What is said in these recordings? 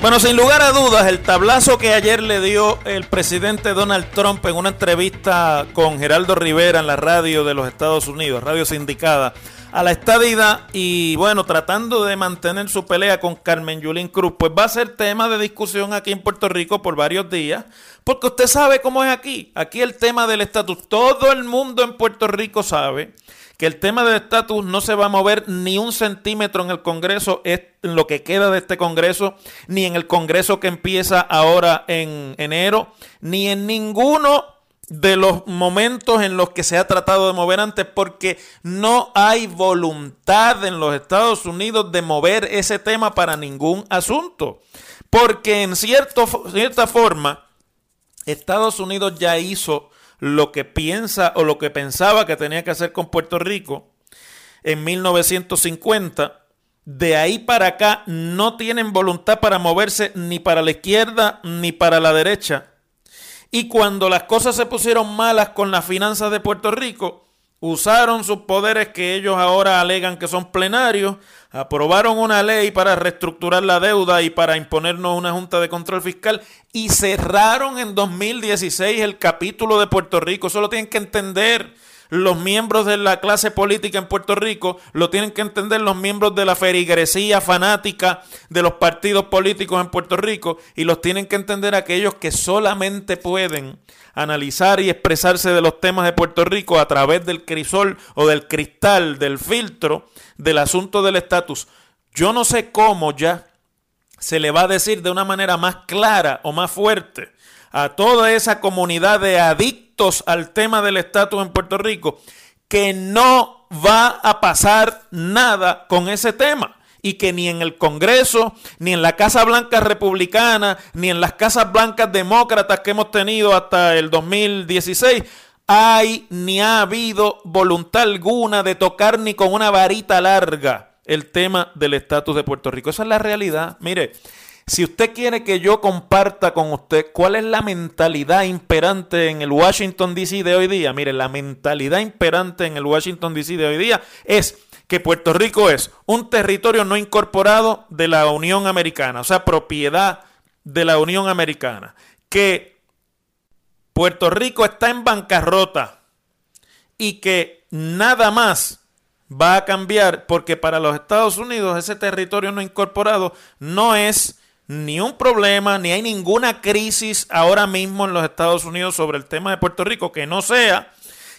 Bueno, sin lugar a dudas, el tablazo que ayer le dio el presidente Donald Trump en una entrevista con Geraldo Rivera en la radio de los Estados Unidos, radio sindicada, a la estadidad y bueno, tratando de mantener su pelea con Carmen Yulín Cruz, pues va a ser tema de discusión aquí en Puerto Rico por varios días, porque usted sabe cómo es aquí. Aquí el tema del estatus, todo el mundo en Puerto Rico sabe que el tema del estatus no se va a mover ni un centímetro en el Congreso, es en lo que queda de este Congreso, ni en el Congreso que empieza ahora en enero, ni en ninguno de los momentos en los que se ha tratado de mover antes, porque no hay voluntad en los Estados Unidos de mover ese tema para ningún asunto. Porque en cierto, cierta forma, Estados Unidos ya hizo lo que piensa o lo que pensaba que tenía que hacer con Puerto Rico en 1950. De ahí para acá no tienen voluntad para moverse ni para la izquierda ni para la derecha. Y cuando las cosas se pusieron malas con las finanzas de Puerto Rico, usaron sus poderes que ellos ahora alegan que son plenarios, aprobaron una ley para reestructurar la deuda y para imponernos una junta de control fiscal y cerraron en 2016 el capítulo de Puerto Rico. Eso lo tienen que entender los miembros de la clase política en Puerto Rico, lo tienen que entender los miembros de la ferigresía fanática de los partidos políticos en Puerto Rico y los tienen que entender aquellos que solamente pueden analizar y expresarse de los temas de Puerto Rico a través del crisol o del cristal, del filtro del asunto del estatus. Yo no sé cómo ya se le va a decir de una manera más clara o más fuerte a toda esa comunidad de adictos al tema del estatus en Puerto Rico que no va a pasar nada con ese tema y que ni en el Congreso, ni en la Casa Blanca republicana, ni en las Casas Blancas demócratas que hemos tenido hasta el 2016, hay ni ha habido voluntad alguna de tocar ni con una varita larga el tema del estatus de Puerto Rico. Esa es la realidad. Mire, si usted quiere que yo comparta con usted cuál es la mentalidad imperante en el Washington DC de hoy día, mire, la mentalidad imperante en el Washington DC de hoy día es que Puerto Rico es un territorio no incorporado de la Unión Americana, o sea, propiedad de la Unión Americana, que Puerto Rico está en bancarrota y que nada más va a cambiar porque para los Estados Unidos ese territorio no incorporado no es ni un problema, ni hay ninguna crisis ahora mismo en los Estados Unidos sobre el tema de Puerto Rico que no sea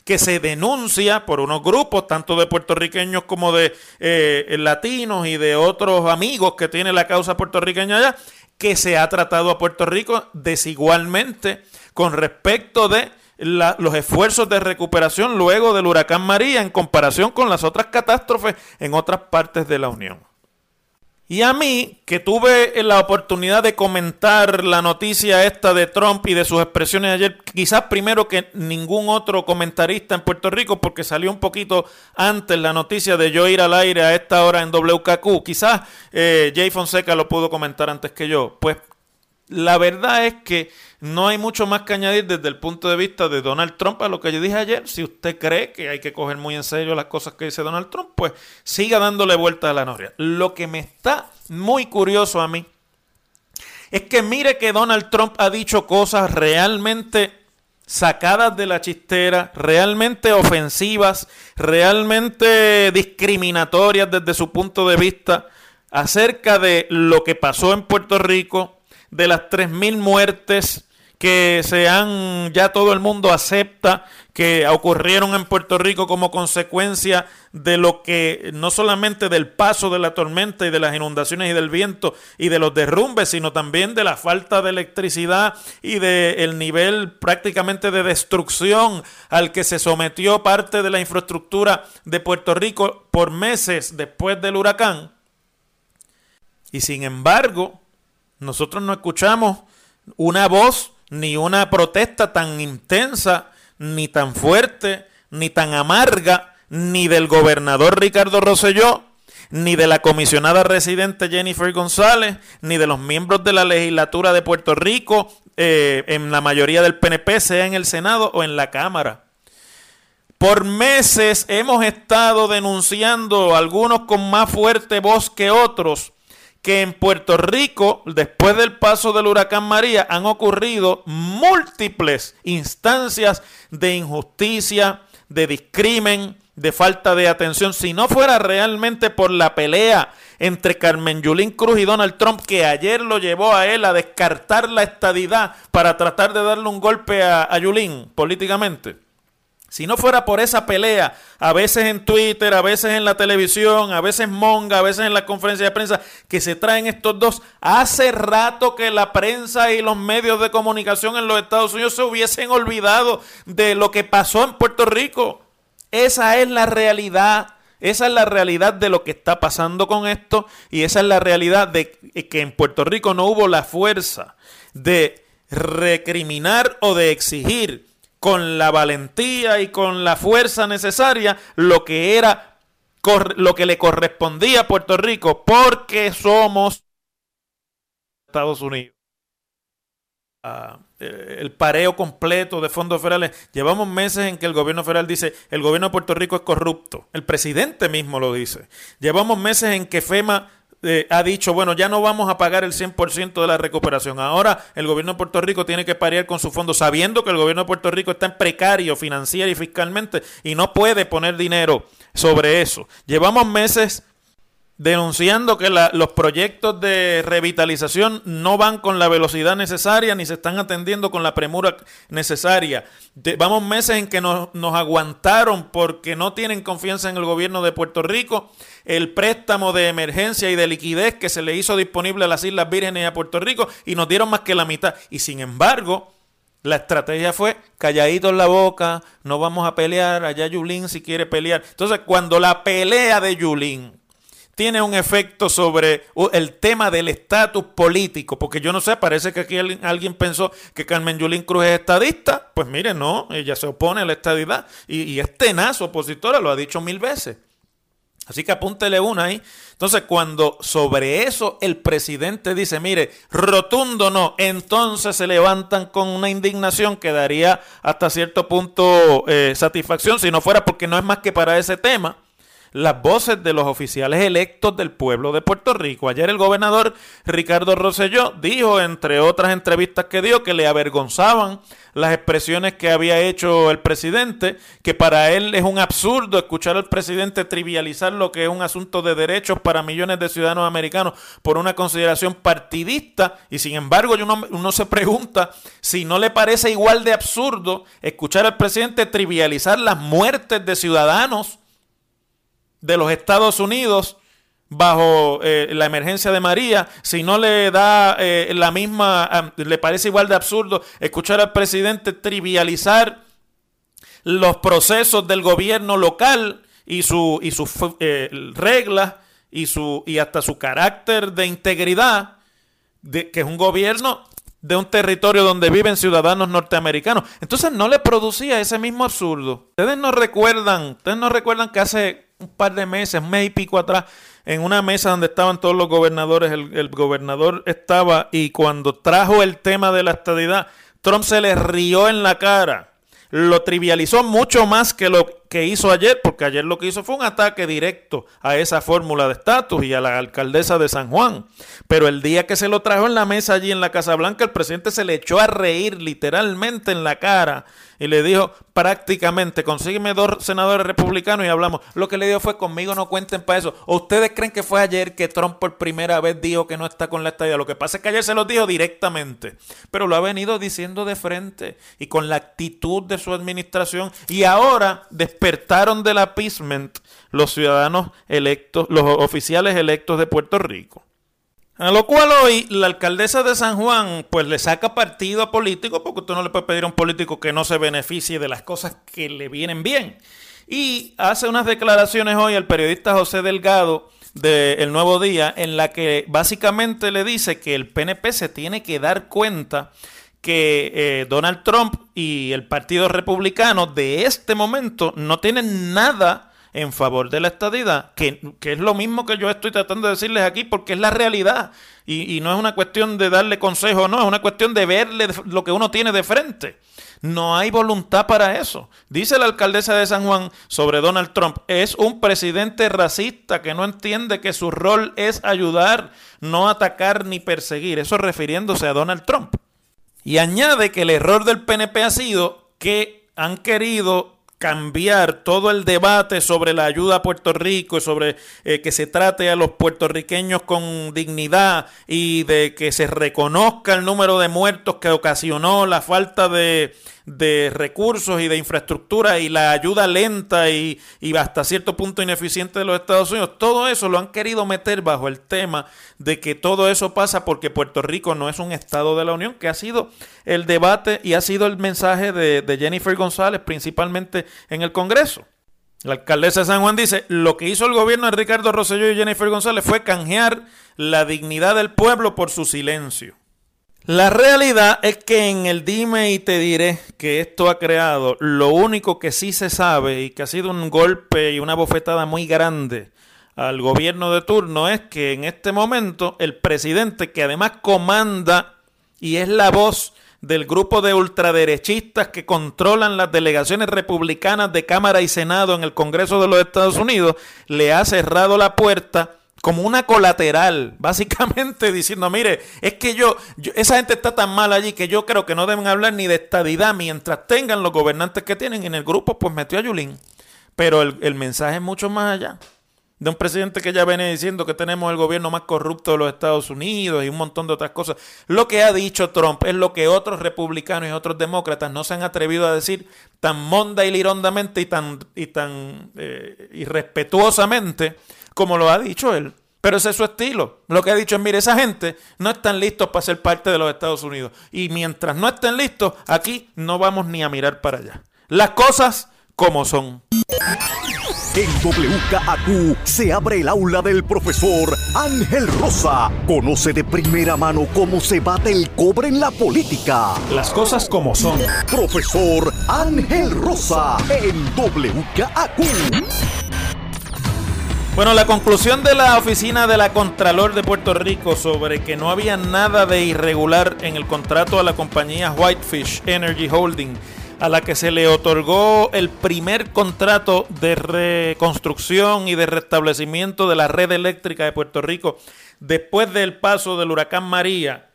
que se denuncia por unos grupos, tanto de puertorriqueños como de eh, latinos y de otros amigos que tiene la causa puertorriqueña allá, que se ha tratado a Puerto Rico desigualmente con respecto de los esfuerzos de recuperación luego del huracán María en comparación con las otras catástrofes en otras partes de la Unión. Y a mí, que tuve la oportunidad de comentar la noticia esta de Trump y de sus expresiones ayer, quizás primero que ningún otro comentarista en Puerto Rico, porque salió un poquito antes la noticia de yo ir al aire a esta hora en WKQ. Quizás eh, Jay Fonseca lo pudo comentar antes que yo. Pues la verdad es que no hay mucho más que añadir desde el punto de vista de Donald Trump a lo que yo dije ayer. Si usted cree que hay que coger muy en serio las cosas que dice Donald Trump, pues siga dándole vuelta a la noria. Lo que me está muy curioso a mí es que mire que Donald Trump ha dicho cosas realmente sacadas de la chistera, realmente ofensivas, realmente discriminatorias desde su punto de vista acerca de lo que pasó en Puerto Rico, de las 3.000 muertes que se han, ya todo el mundo acepta que ocurrieron en Puerto Rico como consecuencia de lo que, no solamente del paso de la tormenta y de las inundaciones y del viento y de los derrumbes, sino también de la falta de electricidad y del nivel prácticamente de destrucción al que se sometió parte de la infraestructura de Puerto Rico por meses después del huracán. Y sin embargo, nosotros no escuchamos una voz ni una protesta tan intensa, ni tan fuerte, ni tan amarga, ni del gobernador Ricardo Rosselló, ni de la comisionada residente Jennifer González, ni de los miembros de la legislatura de Puerto Rico, eh, en la mayoría del PNP, sea en el Senado o en la Cámara. Por meses hemos estado denunciando, algunos con más fuerte voz que otros, que en Puerto Rico, después del paso del huracán María, han ocurrido múltiples instancias de injusticia, de discrimen, de falta de atención. Si no fuera realmente por la pelea entre Carmen Yulín Cruz y Donald Trump, que ayer lo llevó a él a descartar la estadidad para tratar de darle un golpe a, a Yulín políticamente si no fuera por esa pelea, a veces en Twitter, a veces en la televisión, a veces Monga, a veces en la conferencia de prensa, que se traen estos dos, hace rato que la prensa y los medios de comunicación en los Estados Unidos se hubiesen olvidado de lo que pasó en Puerto Rico. Esa es la realidad. Esa es la realidad de lo que está pasando con esto y esa es la realidad de que en Puerto Rico no hubo la fuerza de recriminar o de exigir con la valentía y con la fuerza necesaria lo que era lo que le correspondía a Puerto Rico porque somos Estados Unidos. Ah, eh, el pareo completo de fondos federales. Llevamos meses en que el gobierno federal dice el gobierno de Puerto Rico es corrupto. El presidente mismo lo dice. Llevamos meses en que FEMA eh, ha dicho, bueno, ya no vamos a pagar el 100% de la recuperación. Ahora el gobierno de Puerto Rico tiene que parear con su fondo, sabiendo que el gobierno de Puerto Rico está en precario financiera y fiscalmente y no puede poner dinero sobre eso. Llevamos meses denunciando que los proyectos de revitalización no van con la velocidad necesaria ni se están atendiendo con la premura necesaria. Vamos meses en que nos, nos, aguantaron porque no tienen confianza en el gobierno de Puerto Rico. El préstamo de emergencia y de liquidez que se le hizo disponible a las Islas Vírgenes y a Puerto Rico y nos dieron más que la mitad. Y sin embargo, la estrategia fue calladito en la boca, no vamos a pelear, allá Yulín si quiere pelear. Entonces, cuando la pelea de Yulín tiene un efecto sobre el tema del estatus político, porque yo no sé, parece que aquí alguien pensó que Carmen Yulín Cruz es estadista, pues mire, no, ella se opone a la estadidad y, y es tenaz opositora, lo ha dicho mil veces. Así que apúntele una ahí. Entonces, cuando sobre eso el presidente dice, mire, rotundo no, entonces se levantan con una indignación que daría hasta cierto punto eh, satisfacción, si no fuera porque no es más que para ese tema las voces de los oficiales electos del pueblo de Puerto Rico. Ayer el gobernador Ricardo Rosselló dijo, entre otras entrevistas que dio, que le avergonzaban las expresiones que había hecho el presidente, que para él es un absurdo escuchar al presidente trivializar lo que es un asunto de derechos para millones de ciudadanos americanos por una consideración partidista, y sin embargo uno, uno se pregunta si no le parece igual de absurdo escuchar al presidente trivializar las muertes de ciudadanos de los Estados Unidos bajo eh, la emergencia de María, si no le da eh, la misma, le parece igual de absurdo escuchar al presidente trivializar los procesos del gobierno local y, su, y sus eh, reglas y, su, y hasta su carácter de integridad, de, que es un gobierno de un territorio donde viven ciudadanos norteamericanos. Entonces no le producía ese mismo absurdo. Ustedes no recuerdan, ustedes no recuerdan que hace un par de meses, mes y pico atrás, en una mesa donde estaban todos los gobernadores, el, el gobernador estaba y cuando trajo el tema de la estadidad, Trump se le rió en la cara, lo trivializó mucho más que lo que hizo ayer, porque ayer lo que hizo fue un ataque directo a esa fórmula de estatus y a la alcaldesa de San Juan. Pero el día que se lo trajo en la mesa allí en la Casa Blanca, el presidente se le echó a reír literalmente en la cara y le dijo prácticamente, consígueme dos senadores republicanos y hablamos. Lo que le dijo fue, conmigo no cuenten para eso. ¿O ustedes creen que fue ayer que Trump por primera vez dijo que no está con la estadía? Lo que pasa es que ayer se lo dijo directamente, pero lo ha venido diciendo de frente y con la actitud de su administración y ahora despertaron del appeasement los ciudadanos electos, los oficiales electos de Puerto Rico. A lo cual hoy la alcaldesa de San Juan pues le saca partido a político porque usted no le puede pedir a un político que no se beneficie de las cosas que le vienen bien. Y hace unas declaraciones hoy al periodista José Delgado de El Nuevo Día en la que básicamente le dice que el PNP se tiene que dar cuenta que eh, Donald Trump y el Partido Republicano de este momento no tienen nada en favor de la estadidad, que, es lo mismo que yo estoy tratando de decirles aquí, porque es la realidad. Y, y no es una cuestión de darle consejo, no, es una cuestión de verle lo que uno tiene de frente. No hay voluntad para eso. Dice la alcaldesa de San Juan sobre Donald Trump, es un presidente racista que no entiende que su rol es ayudar, no atacar ni perseguir. Eso refiriéndose a Donald Trump. Y añade que el error del PNP ha sido que han querido cambiar todo el debate sobre la ayuda a Puerto Rico y sobre eh, que se trate a los puertorriqueños con dignidad y de que se reconozca el número de muertos que ocasionó la falta de, de recursos y de infraestructura y la ayuda lenta y, y, hasta cierto punto ineficiente de los Estados Unidos, todo eso lo han querido meter bajo el tema de que todo eso pasa porque Puerto Rico no es un Estado de la Unión, que ha sido el debate y ha sido el mensaje de, de Jennifer González, principalmente en el Congreso. La alcaldesa de San Juan dice, lo que hizo el gobierno de Ricardo Rosselló y Jennifer González fue canjear la dignidad del pueblo por su silencio. La realidad es que en el dime y te diré que esto ha creado, lo único que sí se sabe y que ha sido un golpe y una bofetada muy grande al gobierno de turno es que en este momento el presidente, que además comanda y es la voz del grupo de ultraderechistas que controlan las delegaciones republicanas de Cámara y Senado en el Congreso de los Estados Unidos, le ha cerrado la puerta como una colateral, básicamente diciendo, mire, es que yo, esa gente está tan mal allí que yo creo que no deben hablar ni de estadidad mientras tengan los gobernantes que tienen en el grupo, pues metió a Yulín. Pero el, el mensaje es mucho más allá. De un presidente que ya viene diciendo que tenemos el gobierno más corrupto de los Estados Unidos y un montón de otras cosas. Lo que ha dicho Trump es lo que otros republicanos y otros demócratas no se han atrevido a decir tan monda y lirondamente y tan, y tan eh, irrespetuosamente como lo ha dicho él. Pero ese es su estilo. Lo que ha dicho es, mire, esa gente no están listos para ser parte de los Estados Unidos. Y mientras no estén listos, aquí no vamos ni a mirar para allá. Las cosas como son. En WKAQ se abre el aula del profesor Ángel Rosa. Conoce de primera mano cómo se bate el cobre en la política. Las cosas como son. Profesor Ángel Rosa en WKAQ. Bueno, la conclusión de la oficina de la Contralor de Puerto Rico sobre que no había nada de irregular en el contrato a la compañía Whitefish Energy Holding, a la que se le otorgó el primer contrato de reconstrucción y de restablecimiento de la red eléctrica de Puerto Rico después del paso del huracán María,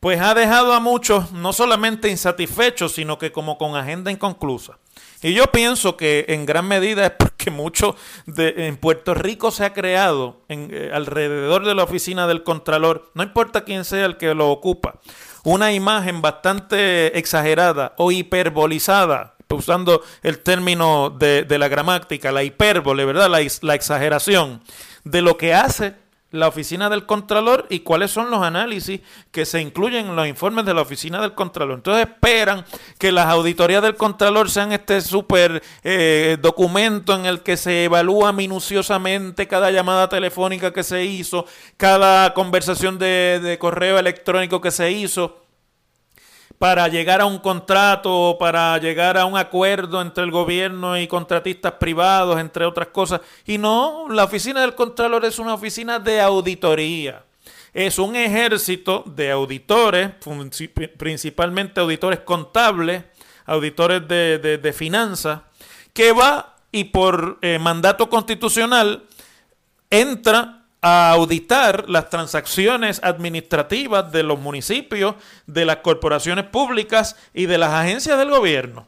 pues ha dejado a muchos no solamente insatisfechos, sino que como con agenda inconclusa. Y yo pienso que en gran medida es porque mucho de, en Puerto Rico se ha creado eh, alrededor de la oficina del Contralor, no importa quién sea el que lo ocupa, una imagen bastante exagerada o hiperbolizada, usando el término de, de la gramática, la hipérbole, ¿verdad? La, la exageración de lo que hace la oficina del Contralor y cuáles son los análisis que se incluyen en los informes de la oficina del Contralor. Entonces esperan que las auditorías del Contralor sean este súper eh, documento en el que se evalúa minuciosamente cada llamada telefónica que se hizo, cada conversación de correo electrónico que se hizo para llegar a un contrato, para llegar a un acuerdo entre el gobierno y contratistas privados, entre otras cosas. Y no, la oficina del Contralor es una oficina de auditoría. Es un ejército de auditores, principalmente auditores contables, auditores de, finanzas, que va y por eh, mandato constitucional entra a auditar las transacciones administrativas de los municipios, de las corporaciones públicas y de las agencias del gobierno,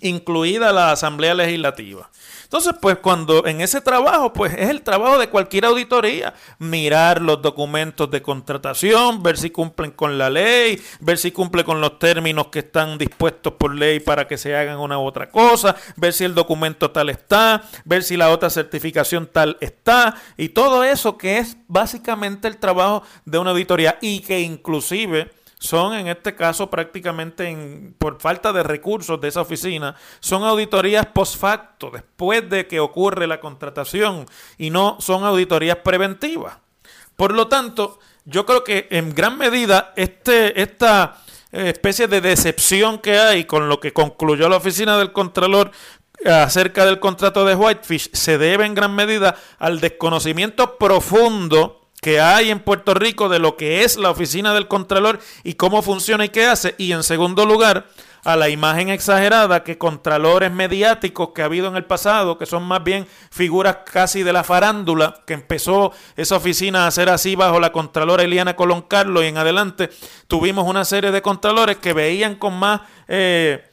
incluida la Asamblea Legislativa. Entonces, pues cuando en ese trabajo, pues es el trabajo de cualquier auditoría, mirar los documentos de contratación, ver si cumplen con la ley, ver si cumple con los términos que están dispuestos por ley para que se hagan una u otra cosa, ver si el documento tal está, ver si la otra certificación tal está, y todo eso que es básicamente el trabajo de una auditoría y que inclusive son en este caso prácticamente por falta de recursos de esa oficina, son auditorías post facto, después de que ocurre la contratación y no son auditorías preventivas. Por lo tanto, yo creo que en gran medida este, esta eh, especie de decepción que hay con lo que concluyó la oficina del Contralor acerca del contrato de Whitefish se debe en gran medida al desconocimiento profundo que hay en Puerto Rico de lo que es la oficina del Contralor y cómo funciona y qué hace. Y en segundo lugar, a la imagen exagerada que contralores mediáticos que ha habido en el pasado, que son más bien figuras casi de la farándula, que empezó esa oficina a ser así bajo la contralora Eliana Colón Carlos y en adelante tuvimos una serie de contralores que veían con más... Eh,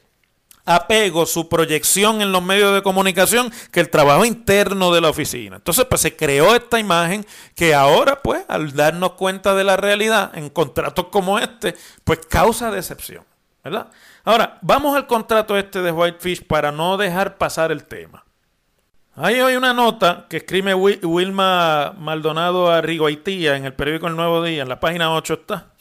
apego, su proyección en los medios de comunicación que el trabajo interno de la oficina. Entonces, pues se creó esta imagen que ahora, pues, al darnos cuenta de la realidad en contratos como este, pues causa decepción, ¿verdad? Ahora, vamos al contrato este de Whitefish para no dejar pasar el tema. Hay hoy una nota que escribe Wilma Maldonado a Haitía en el periódico El Nuevo Día, en la página 8 está,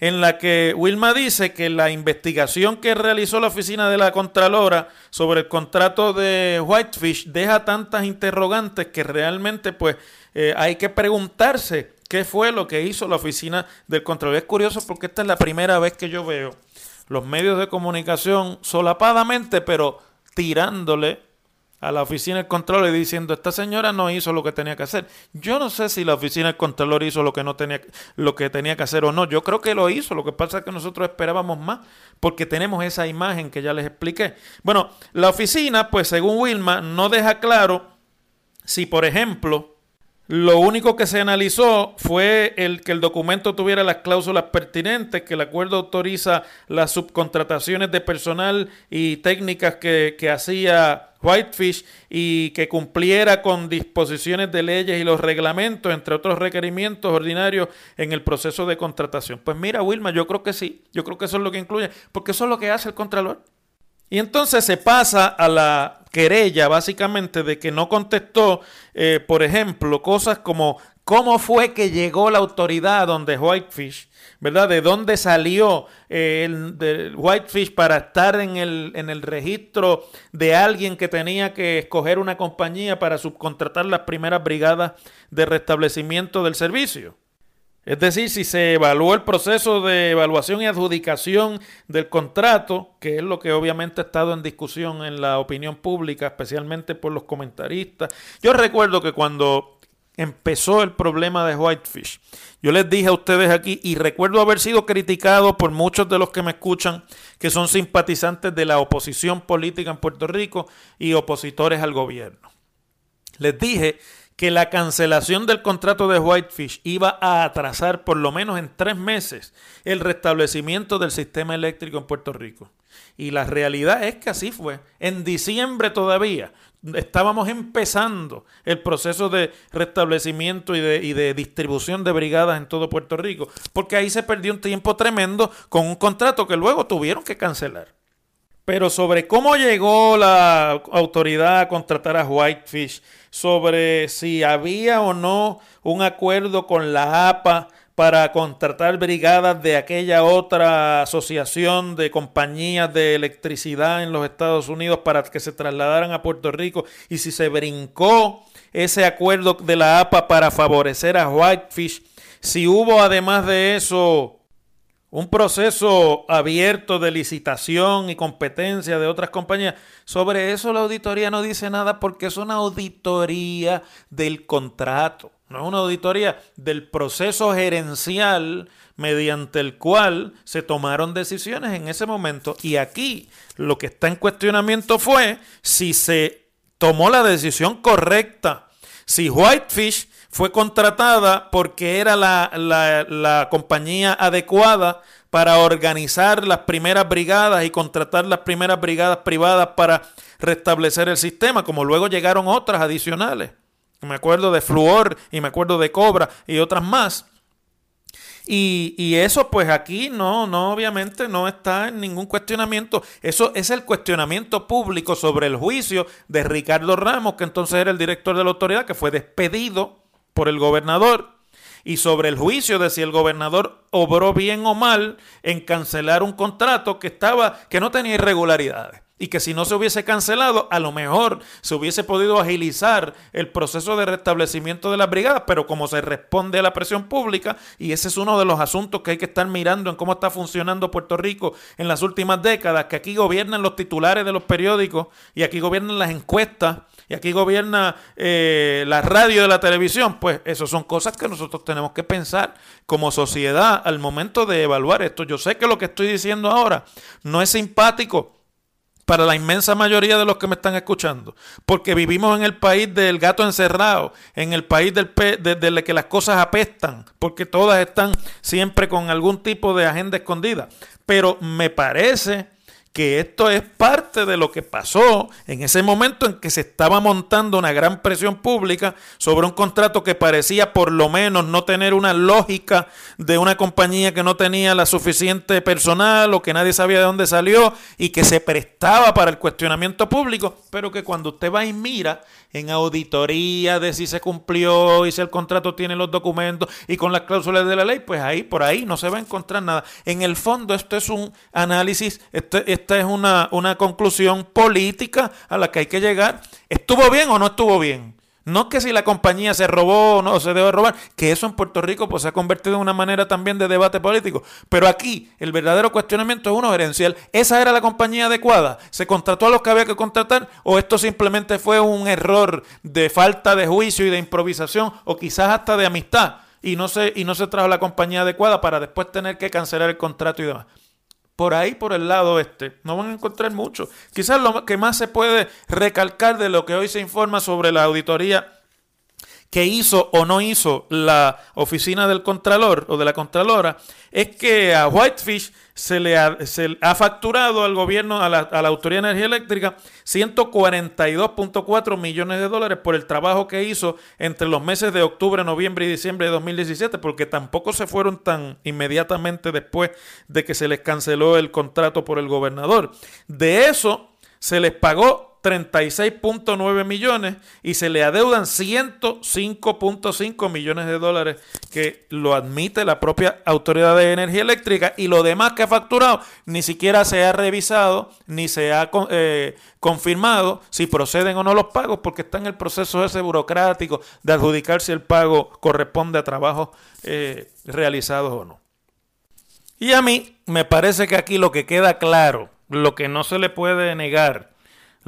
en la que Wilma dice que la investigación que realizó la oficina de la Contralora sobre el contrato de Whitefish deja tantas interrogantes que realmente pues eh, hay que preguntarse qué fue lo que hizo la oficina del Contralor. Es curioso porque esta es la primera vez que yo veo los medios de comunicación solapadamente, pero tirándole a la oficina del Contralor y diciendo esta señora no hizo lo que tenía que hacer. Yo no sé si la oficina del Contralor hizo lo que no tenía lo que tenía que hacer o no. Yo creo que lo hizo. Lo que pasa es que nosotros esperábamos más porque tenemos esa imagen que ya les expliqué. Bueno, la oficina, pues según Wilma, no deja claro si, por ejemplo, lo único que se analizó fue el que el documento tuviera las cláusulas pertinentes, que el acuerdo autoriza las subcontrataciones de personal y técnicas que, que hacía Whitefish y que cumpliera con disposiciones de leyes y los reglamentos, entre otros requerimientos ordinarios en el proceso de contratación. Pues mira, Wilma, yo creo que sí, yo creo que eso es lo que incluye, porque eso es lo que hace el Contralor. Y entonces se pasa a la querella, básicamente, de que no contestó, eh, por ejemplo, cosas como cómo fue que llegó la autoridad donde Whitefish, ¿verdad? ¿De dónde salió eh, el, Whitefish para estar en el, en el registro de alguien que tenía que escoger una compañía para subcontratar las primeras brigadas de restablecimiento del servicio? Es decir, si se evaluó el proceso de evaluación y adjudicación del contrato, que es lo que obviamente ha estado en discusión en la opinión pública, especialmente por los comentaristas. Yo recuerdo que cuando empezó el problema de Whitefish, yo les dije a ustedes aquí, y recuerdo haber sido criticado por muchos de los que me escuchan, que son simpatizantes de la oposición política en Puerto Rico y opositores al gobierno. Les dije que la cancelación del contrato de Whitefish iba a atrasar por lo menos en tres meses el restablecimiento del sistema eléctrico en Puerto Rico. Y la realidad es que así fue. En diciembre todavía estábamos empezando el proceso de restablecimiento y de, y de, distribución de brigadas en todo Puerto Rico, porque ahí se perdió un tiempo tremendo con un contrato que luego tuvieron que cancelar. Pero sobre cómo llegó la autoridad a contratar a Whitefish sobre si había o no un acuerdo con la APA para contratar brigadas de aquella otra asociación de compañías de electricidad en los Estados Unidos para que se trasladaran a Puerto Rico y si se brincó ese acuerdo de la APA para favorecer a Whitefish, si hubo además de eso un proceso abierto de licitación y competencia de otras compañías. Sobre eso la auditoría no dice nada porque es una auditoría del contrato, no es una auditoría del proceso gerencial mediante el cual se tomaron decisiones en ese momento. Y aquí lo que está en cuestionamiento fue si se tomó la decisión correcta, si Whitefish fue contratada porque era la, la, compañía adecuada para organizar las primeras brigadas y contratar las primeras brigadas privadas para restablecer el sistema, como luego llegaron otras adicionales. Me acuerdo de Fluor y me acuerdo de Cobra y otras más. Y, y, eso pues aquí no, no, obviamente no está en ningún cuestionamiento. Eso es el cuestionamiento público sobre el juicio de Ricardo Ramos, que entonces era el director de la autoridad, que fue despedido por el gobernador. Y sobre el juicio de si el gobernador obró bien o mal en cancelar un contrato que estaba que no tenía irregularidades. Y que si no se hubiese cancelado, a lo mejor se hubiese podido agilizar el proceso de restablecimiento de las brigadas, pero como se responde a la presión pública, y ese es uno de los asuntos que hay que estar mirando en cómo está funcionando Puerto Rico en las últimas décadas, que aquí gobiernan los titulares de los periódicos y aquí gobiernan las encuestas y aquí gobierna eh, la radio y la televisión, pues eso son cosas que nosotros tenemos que pensar como sociedad al momento de evaluar esto. Yo sé que lo que estoy diciendo ahora no es simpático para la inmensa mayoría de los que me están escuchando, porque vivimos en el país del gato encerrado, en el país del de, que las cosas apestan, porque todas están siempre con algún tipo de agenda escondida. Pero me parece que esto es parte de lo que pasó en ese momento en que se estaba montando una gran presión pública sobre un contrato que parecía por lo menos no tener una lógica de una compañía que no tenía la suficiente personal o que nadie sabía de dónde salió y que se prestaba para el cuestionamiento público, pero que cuando usted va y mira en auditoría de si se cumplió y si el contrato tiene los documentos y con las cláusulas de la ley, pues ahí por ahí no se va a encontrar nada. En el fondo esto es un análisis, esta es una, una conclusión política a la que hay que llegar. ¿Estuvo bien o no estuvo bien? No que si la compañía se robó o no se debe robar, que eso en Puerto Rico pues, se ha convertido en una manera también de debate político. Pero aquí el verdadero cuestionamiento es uno gerencial. ¿Esa era la compañía adecuada? ¿Se contrató a los que había que contratar? ¿O esto simplemente fue un error de falta de juicio y de improvisación? ¿O quizás hasta de amistad? Y no se, y no se trajo la compañía adecuada para después tener que cancelar el contrato y demás por ahí, por el lado este. No van a encontrar mucho. Quizás lo que más se puede recalcar de lo que hoy se informa sobre la auditoría que hizo o no hizo la oficina del Contralor o de la Contralora es que a Whitefish se le ha, facturado al gobierno, a la, a la Autoridad de Energía Eléctrica, 142.4 millones de dólares por el trabajo que hizo entre los meses de octubre, noviembre y diciembre de 2017, porque tampoco se fueron tan inmediatamente después de que se les canceló el contrato por el gobernador. De eso se les pagó 36.9 millones y se le adeudan 105.5 millones de dólares que lo admite la propia Autoridad de Energía Eléctrica y lo demás que ha facturado ni siquiera se ha revisado ni se ha eh, confirmado si proceden o no los pagos porque está en el proceso ese burocrático de adjudicar si el pago corresponde a trabajos eh, realizados o no. Y a mí me parece que aquí lo que queda claro, lo que no se le puede negar,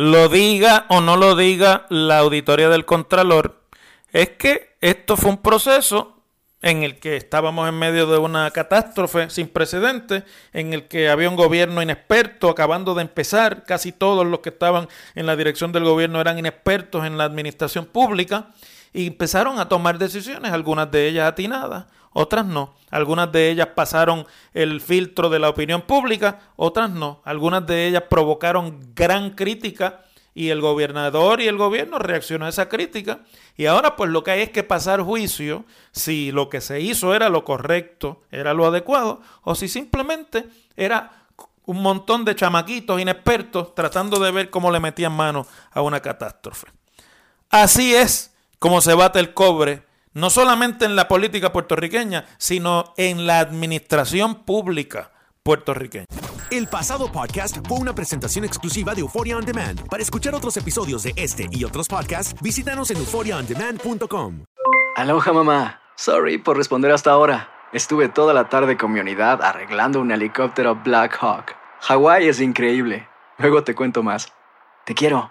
lo diga o no lo diga la auditoría del Contralor, es que esto fue un proceso en el que estábamos en medio de una catástrofe sin precedentes, en el que había un gobierno inexperto acabando de empezar, casi todos los que estaban en la dirección del gobierno eran inexpertos en la administración pública, y empezaron a tomar decisiones, algunas de ellas atinadas, otras no. Algunas de ellas pasaron el filtro de la opinión pública, otras no. Algunas de ellas provocaron gran crítica y el gobernador y el gobierno reaccionó a esa crítica. Y ahora pues lo que hay es que pasar juicio si lo que se hizo era lo correcto, era lo adecuado, o si simplemente era un montón de chamaquitos inexpertos tratando de ver cómo le metían mano a una catástrofe. Así es como se bate el cobre, no solamente en la política puertorriqueña, sino en la administración pública puertorriqueña. El pasado podcast fue una presentación exclusiva de Euphoria On Demand. Para escuchar otros episodios de este y otros podcasts, visítanos en euphoriaondemand.com. Aloha mamá. Sorry por responder hasta ahora. Estuve toda la tarde con mi unidad arreglando un helicóptero Black Hawk. Hawái es increíble. Luego te cuento más. Te quiero.